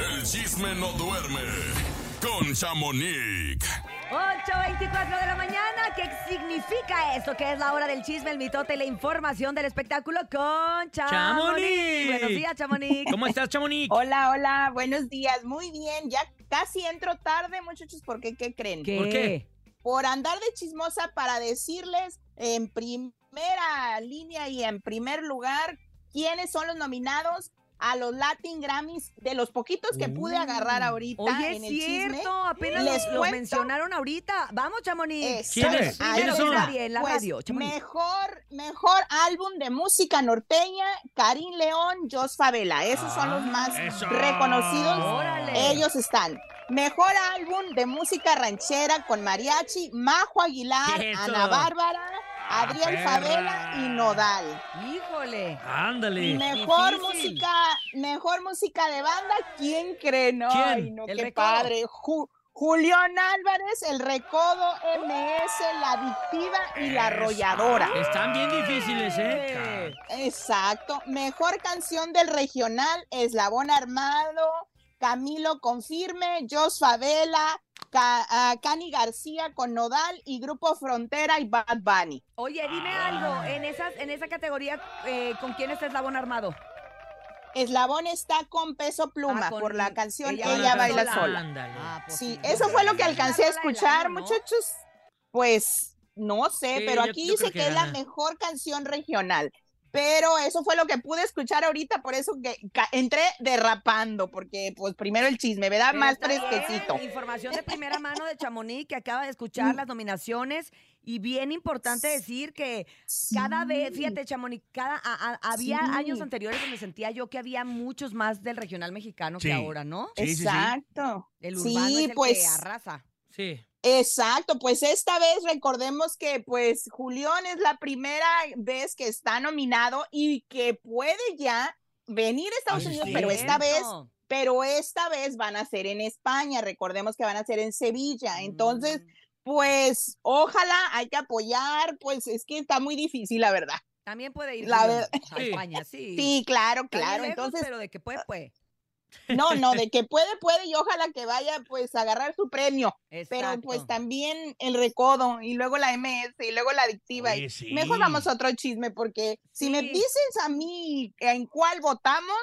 El chisme no duerme con Chamonix. 8.24 de la mañana, ¿qué significa esto? Que es la hora del chisme, el mitote y la información del espectáculo con Chamonix. ¡Chamonix! Buenos días, Chamonix. ¿Cómo estás, Chamonix? Hola, hola, buenos días. Muy bien, ya casi entro tarde, muchachos, porque ¿qué creen? ¿Qué? ¿Por qué? Por andar de chismosa para decirles en primera línea y en primer lugar quiénes son los nominados a los Latin Grammys de los poquitos que pude agarrar ahorita Oye, en es el chisme. cierto, apenas Les cuento. mencionaron ahorita. Vamos, Chamonix. ¿Quiénes? Pues, radio, Chamonix. mejor, mejor álbum de música norteña, Karim León, Jos Favela. Esos son los más eso. reconocidos. Órale. Ellos están. Mejor álbum de música ranchera con mariachi, Majo Aguilar. Ana Bárbara, Ah, Adrián perra. Favela y Nodal. Híjole. Ándale. Mejor Difícil. música, mejor música de banda, ¿quién cree? No, ¿Quién? Ay, no, El qué Recodo. padre. Ju- Julián Álvarez, El Recodo, MS, La Adictiva y La Arrolladora. Están bien difíciles, ¿eh? Exacto. Mejor canción del regional, Eslabón Armado, Camilo Confirme, Jos Favela, ah, Cani García con Nodal y Grupo Frontera y Bad Bunny. Oye, dime algo. En, esas, en esa categoría, eh, ¿con quién está Eslabón Armado? Eslabón está con peso pluma Ah, con- por la canción ella Ella, baila sola. sola. Ándale. Ah, pues Sí, eso fue lo que alcancé a escuchar, año, ¿no? muchachos. Pues no sé, Sí, pero aquí yo dice que que es la mejor canción regional. Pero eso fue lo que pude escuchar ahorita, por eso que entré derrapando, porque pues primero el chisme, ¿verdad? Pero Más fresquecito. Información de primera mano de Chamonix que acaba de escuchar las nominaciones y bien importante decir que cada vez, fíjate Chamonix, cada, a- a- había Sí. años anteriores donde sentía yo que había muchos más del regional mexicano Sí. que ahora, ¿no? Sí, sí, sí. Exacto. El urbano Sí, es el que pues arrasa. Sí. Exacto, pues esta vez recordemos que pues Julián es la primera vez que está nominado y que puede ya venir a Estados Ay, Unidos, sí. pero esta vez, pero esta vez van a ser en España, recordemos que van a ser en Sevilla, entonces Mm. pues ojalá hay que apoyar, pues es que está muy difícil la verdad. También puede ir La a. España, sí. Sí, claro, claro, lejos, entonces Pero de que puede, puede. No, no, de que puede, puede y ojalá que vaya pues a agarrar su premio. Pero pues también el recodo y luego la MS y luego la adictiva. y Oye, sí. Mejor vamos a otro chisme porque si me dices a mí en cuál votamos,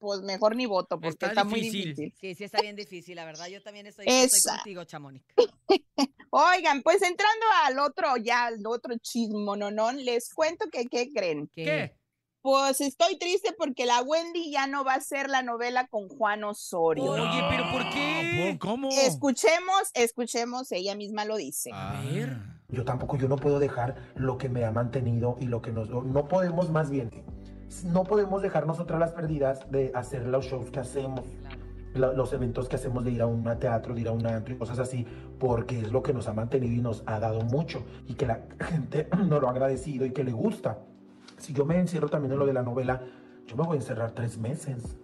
pues mejor ni voto porque Está está, muy difícil. Sí, sí está bien difícil, la verdad. Yo también estoy, contigo, Chamonix. Oigan, pues entrando al otro, ya al otro chismo, no, no, les cuento que, ¿qué creen? ¿Qué? Pues estoy triste porque la Wendy ya no va a hacer la novela con Juan Osorio. Oye, pero ¿por qué? ¿Cómo? Escuchemos, escuchemos, ella misma lo dice. A ver. Yo tampoco, yo no puedo dejar lo que me ha mantenido y lo que nos... No podemos más bien, no podemos dejar nosotras las perdidas de hacer los shows que hacemos, la- los eventos que hacemos de ir a un teatro, de ir a un antro y cosas así, porque es lo que nos ha mantenido y nos ha dado mucho y que la gente nos lo ha agradecido y que le gusta. Si yo me encierro también en lo de la novela, yo me voy a encerrar tres meses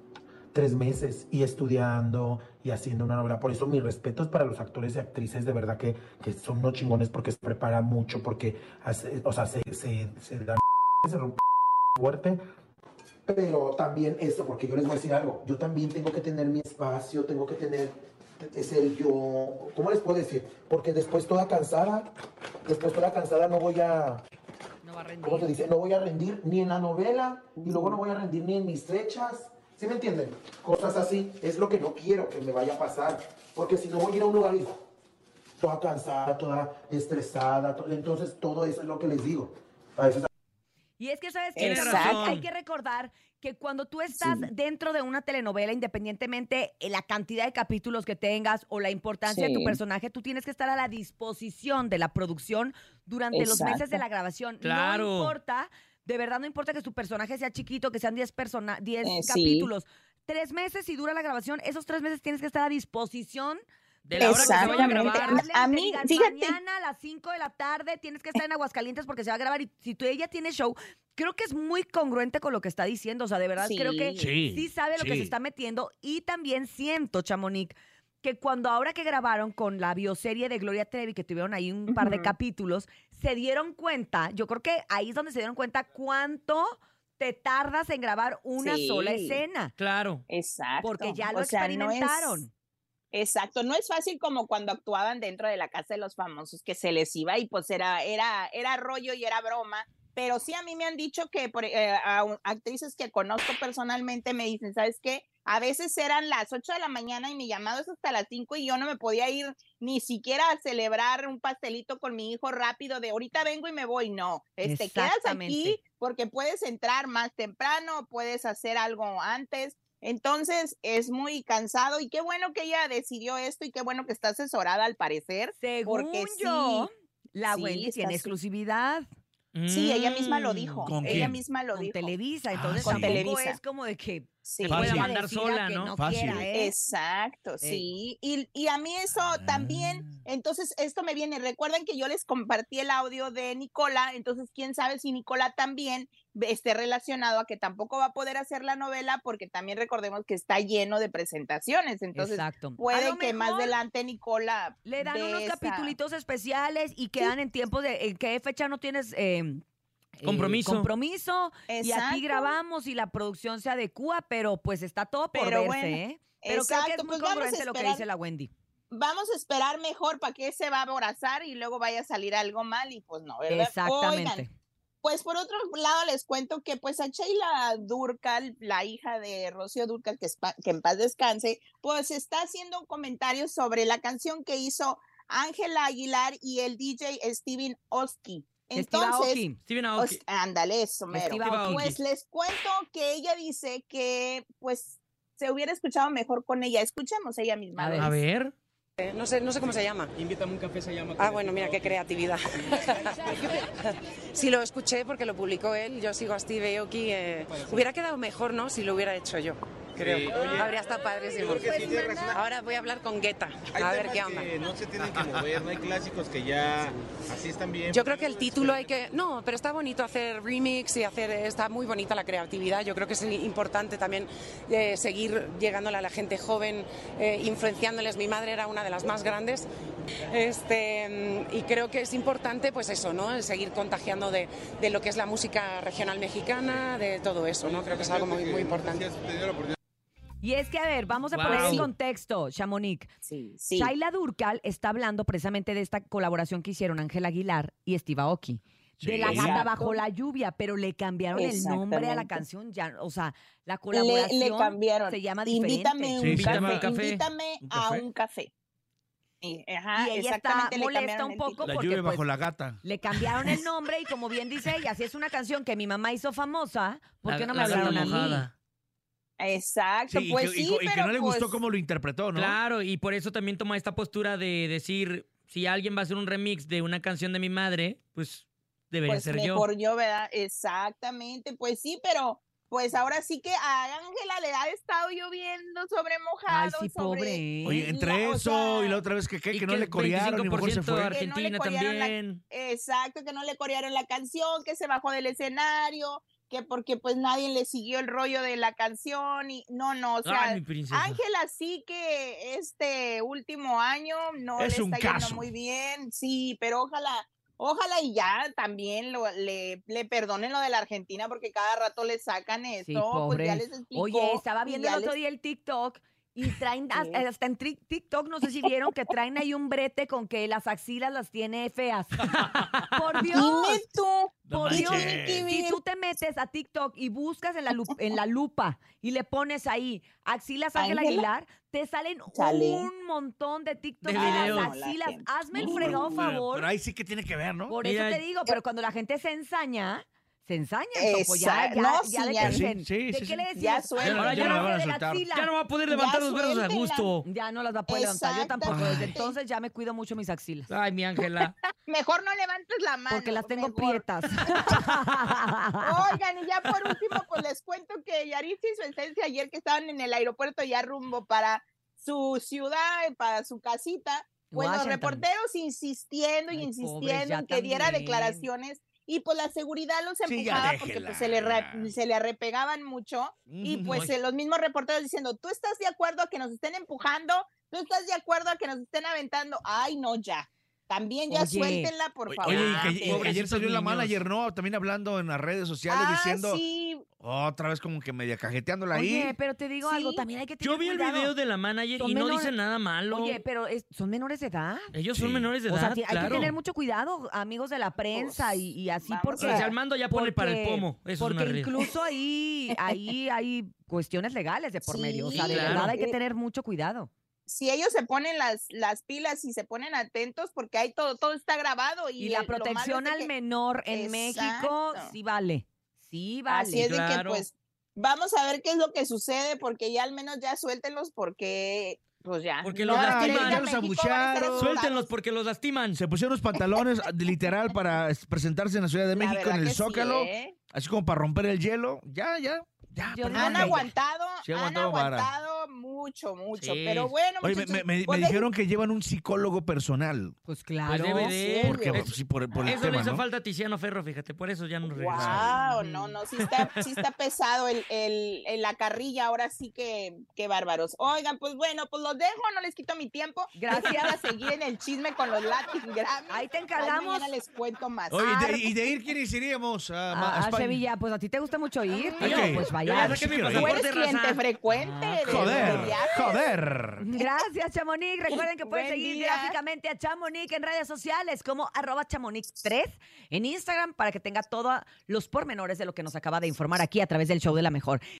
tres meses y estudiando y haciendo una novela. Por eso mis respetos para los actores y actrices, de verdad que, que son unos chingones porque se preparan mucho, porque hace- o sea, se, se, se dan se rompe fuerte. Pero también esto, porque yo les voy a decir algo, yo también tengo que tener mi espacio, tengo que tener ser yo, ¿cómo les puedo decir? Porque después toda cansada, después toda cansada no voy a, va a rendir. ¿cómo se dice? No voy a rendir ni en la novela y luego no voy a rendir ni en mis fechas. ¿Sí me entienden? Cosas así es lo que no quiero que me vaya a pasar. Porque si no voy a ir a un lugar y toda cansada, toda estresada, to- entonces todo eso es lo que les digo. A veces Y es que, ¿sabes razón. Hay que recordar que cuando tú estás Sí. dentro de una telenovela, independientemente de la cantidad de capítulos que tengas o la importancia de tu personaje, tú tienes que estar a la disposición de la producción durante los meses de la grabación. Claro. No importa, de verdad no importa que tu personaje sea chiquito, que sean 10 persona- 10 Eh, sí. capítulos. Tres meses y dura la grabación, esos tres meses tienes que estar a disposición De la hora que se vaya a grabar. A mí, digan, fíjate. Mañana a las 5 de la tarde tienes que estar en Aguascalientes porque se va a grabar. Y si tú ella tiene show, creo que es muy congruente con lo que está diciendo. O sea, de verdad creo que Sí, sí sabe lo que se está metiendo. Y también siento, Chamonix, que cuando ahora que grabaron con la bioserie de Gloria Trevi, que tuvieron ahí un par de capítulos, se dieron cuenta, yo creo que ahí es donde se dieron cuenta cuánto te tardas en grabar una Sí. sola escena. Claro. Exacto. Porque ya lo O sea, no es- experimentaron. Exacto, no es fácil como cuando actuaban dentro de la casa de los famosos que se les iba y pues era, era, era rollo y era broma. Pero sí a mí me han dicho que por, eh, a actrices que conozco personalmente me dicen, ¿sabes qué? A veces eran las 8 de la mañana y mi llamado es hasta las 5 y yo no me podía ir ni siquiera a celebrar un pastelito con mi hijo rápido de ahorita vengo y me voy. No, este, quedas aquí porque puedes entrar más temprano, puedes hacer algo antes. Entonces es muy cansado y qué bueno que ella decidió esto y qué bueno que está asesorada al parecer. Según Porque yo, sí, la sí, Wendy está tiene exclusividad Sí, ella misma lo Mm. dijo. ¿Con Ella quién? misma lo con dijo. Televisa, Ah, entonces con Televisa. es como de que Sí. Puede a mandar sola, ¿no? no Fácil. quiera, ¿eh? Exacto, sí. Y, y a mí eso también, Ah. entonces esto me viene, recuerden que yo les compartí el audio de Nicola, entonces quién sabe si Nicola también esté relacionado a que tampoco va a poder hacer la novela porque también recordemos que está lleno de presentaciones, entonces Exacto. Puede que más adelante Nicola Le dan unos esa- capitulitos especiales y quedan en tiempos de en qué fecha no tienes eh, eh, Compromiso. compromiso y aquí Exacto. grabamos y la producción se adecua, pero pues está todo por Pero verse, bueno, ¿eh? Pero creo que Exacto, es muy pues vamos a congruente lo que esperar. dice la Wendy. Vamos a esperar mejor para que se va a aborazar y luego vaya a salir algo mal y pues no, ¿verdad? Exactamente. Oigan, pues por otro lado les cuento que pues a Sheila Durcal, la hija de Rocío Durcal, que, que en paz descanse, pues está haciendo comentarios sobre la canción que hizo Ángela Aguilar y el DJ Steven Oski. Steve Entonces. Steven Os- Aoki. ándale, eso, mero. Steve. Pues les cuento que ella dice que pues se hubiera escuchado mejor con ella. Escuchemos ella misma. A ver. A dice. ver. No sé, no sé cómo se llama. Invítame un café, se llama. Ah, bueno, mira qué creatividad. sí, lo escuché porque lo publicó él. Yo sigo a Steve Aoki. eh, hubiera quedado mejor, ¿no? Si lo hubiera hecho yo. Creo. Sí, oye, Habría estado padrísimo. sí. Ahora voy a hablar con Guetta. Hay A ver qué onda. que no se tienen que mover, no hay clásicos que ya así están bien. Yo creo que el título hay que... No, pero está bonito hacer remix y hacer... Está muy bonita la creatividad. Yo creo que es importante también eh, seguir llegándole a la gente joven, eh, influenciándoles. Mi madre era una de las más grandes. Este, y creo que es importante, pues eso, ¿no? El seguir contagiando de, de lo que es la música regional mexicana, de todo eso, ¿no? Creo que es algo muy, muy importante. Y es que, a ver, vamos a Wow. poner en Sí. contexto, Chamonix. Sí, sí. Shaila Durcal está hablando precisamente de esta colaboración que hicieron Ángela Aguilar y Steve Aoki. De la Sí. gata Exacto. bajo la lluvia, pero le cambiaron el nombre a la canción. Ya, o sea, la colaboración le cambiaron. se llama diferente. Invítame un Sí, invítame café. un café. Invítame ¿Un a un café. Y, ajá, Y ella está molesta un poco. La porque, lluvia bajo pues, la gata. Le cambiaron el nombre y como bien dice ella, si es una canción que mi mamá hizo famosa, ¿por La- qué no me hablaron a mí? Exacto, Sí, y pues que, y sí, y que no le pues, gustó cómo lo interpretó, ¿no? Claro, y por eso también toma esta postura de decir, si alguien va a hacer un remix de una canción de mi madre, pues debería pues ser yo. mejor yo, ¿verdad? Exactamente, pues sí, pero pues ahora sí que a Ángela le ha estado lloviendo sobre Ay, mojado. sí, sobre- pobre. Oye, entre la- o eso sea, y la otra vez que, que no le corearon y mejor se 25% fue. Argentina la- también. Exacto, que no le corearon la canción, que se bajó del escenario, que porque pues nadie le siguió el rollo de la canción y no, no, o sea. Ángela sí que este último año no Es le está caso. yendo muy bien, sí, pero ojalá, ojalá y ya también lo, le, le perdonen lo de la Argentina porque cada rato le sacan esto, Sí, pues ya les explicó. Oye, estaba viendo el otro día el TikTok y traen, hasta, hasta en TikTok, no sé si vieron que traen ahí un brete con que las axilas las tiene feas. Por Dios. Dime tú, No Por Dios, si tú te metes a TikTok y buscas en la, en la lupa y le pones ahí axilas Ángela. Aguilar, te salen Sale. un montón de TikTok De de las axilas. Hazme el fregado favor. Pero ahí sí que tiene que ver, ¿no? Por Mira, eso te digo, pero cuando la gente se ensaña, se ensaña. Topo, ya, ya, no, ya sí, ya. que Sí, dicen, sí, ¿de sí, qué sí. le decimos? Ya suelta. Ahora ya no la van a de la soltar. axila. Ya no va a poder Ya levantar los brazos a gusto. Ya no las va a poder levantar. Yo tampoco. Desde entonces ya me cuido mucho mis axilas. Ay, mi Ángela. mejor no levantes la mano. Porque las tengo mejor. prietas. Oigan, y ya por último, pues les cuento que Yaritza y su esencia ayer que estaban en el aeropuerto ya rumbo para su ciudad, para su casita, pues los Washington. reporteros insistiendo y Ay, insistiendo en que diera declaraciones y pues la seguridad los Sí, empujaba porque pues se le, re- se le arrepegaban mucho y pues los mismos reporteros diciendo, ¿tú estás de acuerdo a que nos estén empujando? ¿Tú estás de acuerdo a que nos estén aventando? Ay, no, ya. También ya Oye. suéltenla, por favor. Oye, y que- Ah, y que, ayer salió la manager, ¿no? También hablando en las redes sociales ah, diciendo sí, otra vez como que media cajeteándola ahí. Oye, pero te digo algo, también hay que tener Yo vi el video de la manager Son y no dice nada malo. Oye, pero es- son menores de edad. Ellos son menores de O edad, sea, ti- hay claro. que tener mucho cuidado, amigos de la prensa Pues, y, y así vamos porque... O sea, si Armando ya pone para el porque- pomo. Eso es porque una realidad. incluso ahí, ahí hay cuestiones legales de por medio. O sea, de verdad claro. hay que tener mucho cuidado. Si ellos se ponen las, las pilas y se ponen atentos, porque hay todo, todo está grabado. Y, Y, la el- protección al que- menor en México sí vale. Sí vale. Así es de que, claro. pues, vamos a ver qué es lo que sucede, porque ya al menos ya suéltenlos, porque, pues ya. Porque los lastiman. Ya los México, van a estar abuchearon. asustados. Suéltenlos porque los lastiman. Se pusieron los pantalones literal para presentarse en la Ciudad de La México en el sí, Zócalo, ¿eh? así como para romper el hielo. Ya, ya, ya. Yo perdón. Han aguantado, Sí, han aguantado vara. aguantado mucho, mucho. Sí. Pero bueno, Oye, me, muchachos, me- me- me pues dijeron que llevan un psicólogo personal. Pues Pues claro. debe de. Porque, serio? sí, por, por el Eso le hizo ¿no? falta a Tiziano Ferro, fíjate, por eso ya nos regresamos. Wow, no, no, sí está, sí está pesado el, el, el- la carrilla, ahora sí que, qué bárbaros. Oigan, pues bueno, pues los dejo, no les quito mi tiempo. Gracias. a seguir en el chisme con los Latin Grammy. Ahí te encargamos. mañana les cuento más. Oye, de- ¿y de ir quiénes iríamos? A, A, a a España? Sevilla, pues a ti te gusta mucho ir, tío, pues Yo vaya. Tú eres cliente frecuente. Ah, de- de Joder, joder. Gracias, Chamonix. Recuerden que pueden Buen seguir día. gráficamente a Chamonix en redes sociales como arroba chamonix3 en Instagram para que tenga todos los pormenores de lo que nos acaba de informar aquí a través del show de la mejor.